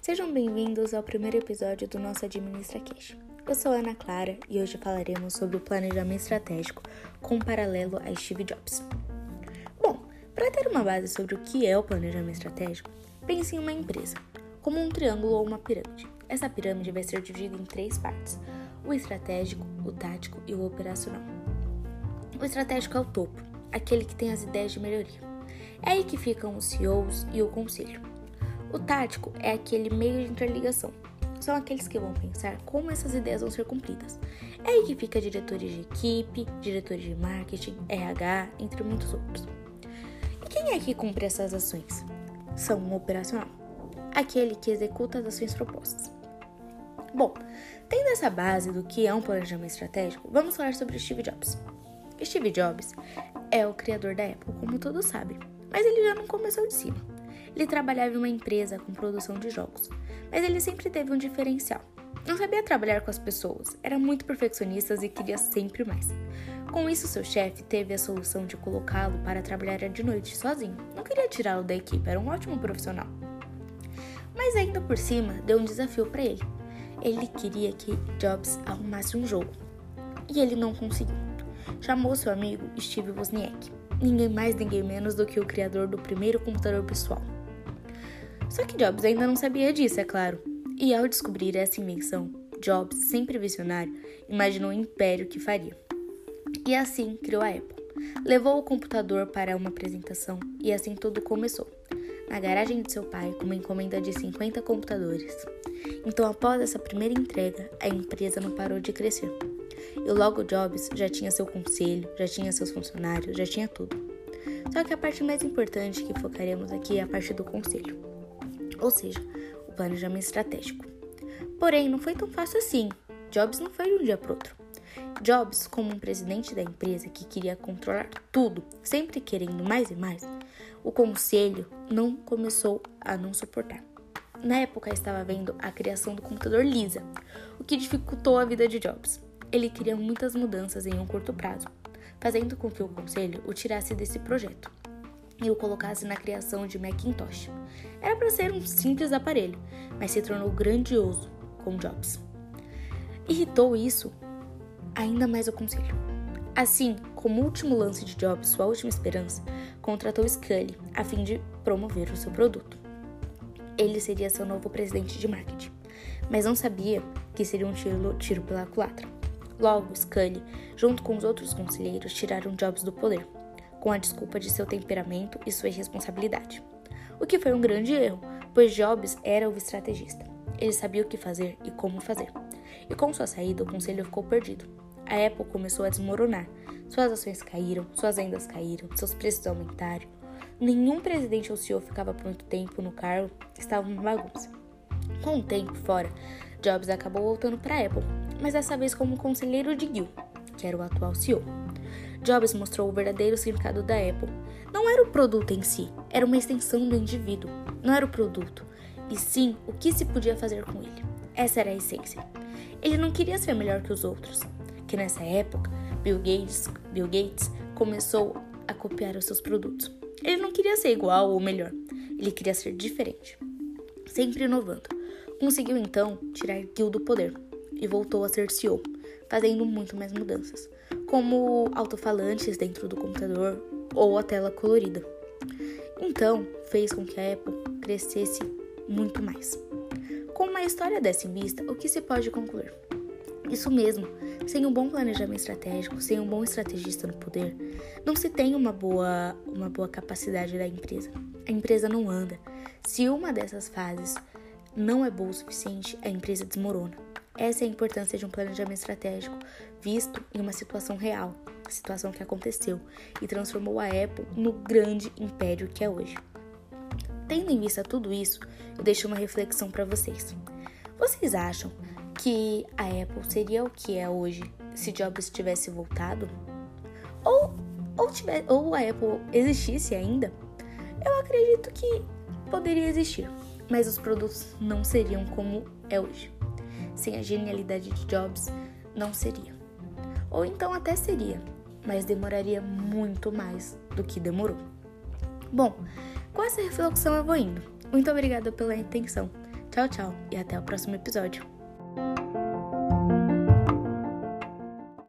Sejam bem-vindos ao primeiro episódio do nosso Administra Cash. Eu sou Ana Clara e hoje falaremos sobre o planejamento estratégico com paralelo a Steve Jobs. Bom, para ter uma base sobre o que é o planejamento estratégico, pense em uma empresa, como um triângulo ou uma pirâmide. Essa pirâmide vai ser dividida em três partes: o estratégico, o tático e o operacional. O estratégico é o topo, aquele que tem as ideias de melhoria. É aí que ficam os CEOs e o conselho. O tático é aquele meio de interligação. São aqueles que vão pensar como essas ideias vão ser cumpridas. É aí que fica diretores de equipe, diretores de marketing, RH, entre muitos outros. E quem é que cumpre essas ações? São um operacional, aquele que executa as ações propostas. Bom, tendo essa base do que é um planejamento estratégico, vamos falar sobre Steve Jobs. Steve Jobs é o criador da Apple, como todos sabem, mas ele já não começou de cima. Ele trabalhava em uma empresa com produção de jogos, mas ele sempre teve um diferencial. Não sabia trabalhar com as pessoas, era muito perfeccionista e queria sempre mais. Com isso, seu chefe teve a solução de colocá-lo para trabalhar de noite sozinho. Não queria tirá-lo da equipe, era um ótimo profissional. Mas ainda por cima, deu um desafio para ele. Ele queria que Jobs arrumasse um jogo. E ele não conseguiu. Chamou seu amigo Steve Wozniak, ninguém mais, ninguém menos do que o criador do primeiro computador pessoal. Só que Jobs ainda não sabia disso, é claro. E ao descobrir essa invenção, Jobs, sempre visionário, imaginou o império que faria. E assim criou a Apple. Levou o computador para uma apresentação e assim tudo começou. Na garagem de seu pai, com uma encomenda de 50 computadores. Então, após essa primeira entrega, a empresa não parou de crescer. E logo Jobs já tinha seu conselho, já tinha seus funcionários, já tinha tudo. Só que a parte mais importante que focaremos aqui é a parte do conselho ou seja, o planejamento estratégico. Porém, não foi tão fácil assim. Jobs não foi de um dia para outro. Jobs, como um presidente da empresa que queria controlar tudo, sempre querendo mais e mais, o conselho não começou a não suportar. Na época estava vendo a criação do computador Lisa, o que dificultou a vida de Jobs. Ele queria muitas mudanças em um curto prazo, fazendo com que o conselho o tirasse desse projeto e o colocasse na criação de Macintosh. Era para ser um simples aparelho, mas se tornou grandioso com Jobs. Irritou isso ainda mais o conselho. Assim, como último lance de Jobs, sua última esperança, contratou Scully a fim de promover o seu produto. Ele seria seu novo presidente de marketing, mas não sabia que seria um tiro, tiro pela culatra. Logo, Scully, junto com os outros conselheiros, tiraram Jobs do poder com a desculpa de seu temperamento e sua irresponsabilidade. O que foi um grande erro, pois Jobs era o estrategista. Ele sabia o que fazer e como fazer. E com sua saída, o conselho ficou perdido. A Apple começou a desmoronar. Suas ações caíram, suas vendas caíram, seus preços aumentaram. Nenhum presidente ou CEO ficava por muito tempo no cargo, estava uma bagunça. Com o tempo fora, Jobs acabou voltando para a Apple, mas dessa vez como conselheiro de Gil, que era o atual CEO. Jobs mostrou o verdadeiro significado da Apple. Não era o produto em si, era uma extensão do indivíduo. Não era o produto, e sim o que se podia fazer com ele. Essa era a essência. Ele não queria ser melhor que os outros, que nessa época Bill Gates, Bill Gates começou a copiar os seus produtos. Ele não queria ser igual ou melhor, ele queria ser diferente, sempre inovando. Conseguiu então tirar Gil do poder e voltou a ser CEO, fazendo muito mais mudanças como alto-falantes dentro do computador ou a tela colorida. Então, fez com que a Apple crescesse muito mais. Com uma história dessa em vista, o que se pode concluir? Isso mesmo, sem um bom planejamento estratégico, sem um bom estrategista no poder, não se tem uma boa, uma boa capacidade da empresa. A empresa não anda. Se uma dessas fases não é boa o suficiente, a empresa desmorona. Essa é a importância de um planejamento estratégico, visto em uma situação real, situação que aconteceu e transformou a Apple no grande império que é hoje. Tendo em vista tudo isso, eu deixo uma reflexão para vocês. Vocês acham que a Apple seria o que é hoje se Jobs tivesse voltado? Ou, ou, tivesse, ou a Apple existisse ainda? Eu acredito que poderia existir, mas os produtos não seriam como é hoje sem a genialidade de Jobs, não seria. Ou então até seria, mas demoraria muito mais do que demorou. Bom, com essa reflexão eu vou indo. Muito obrigada pela atenção. Tchau, tchau e até o próximo episódio.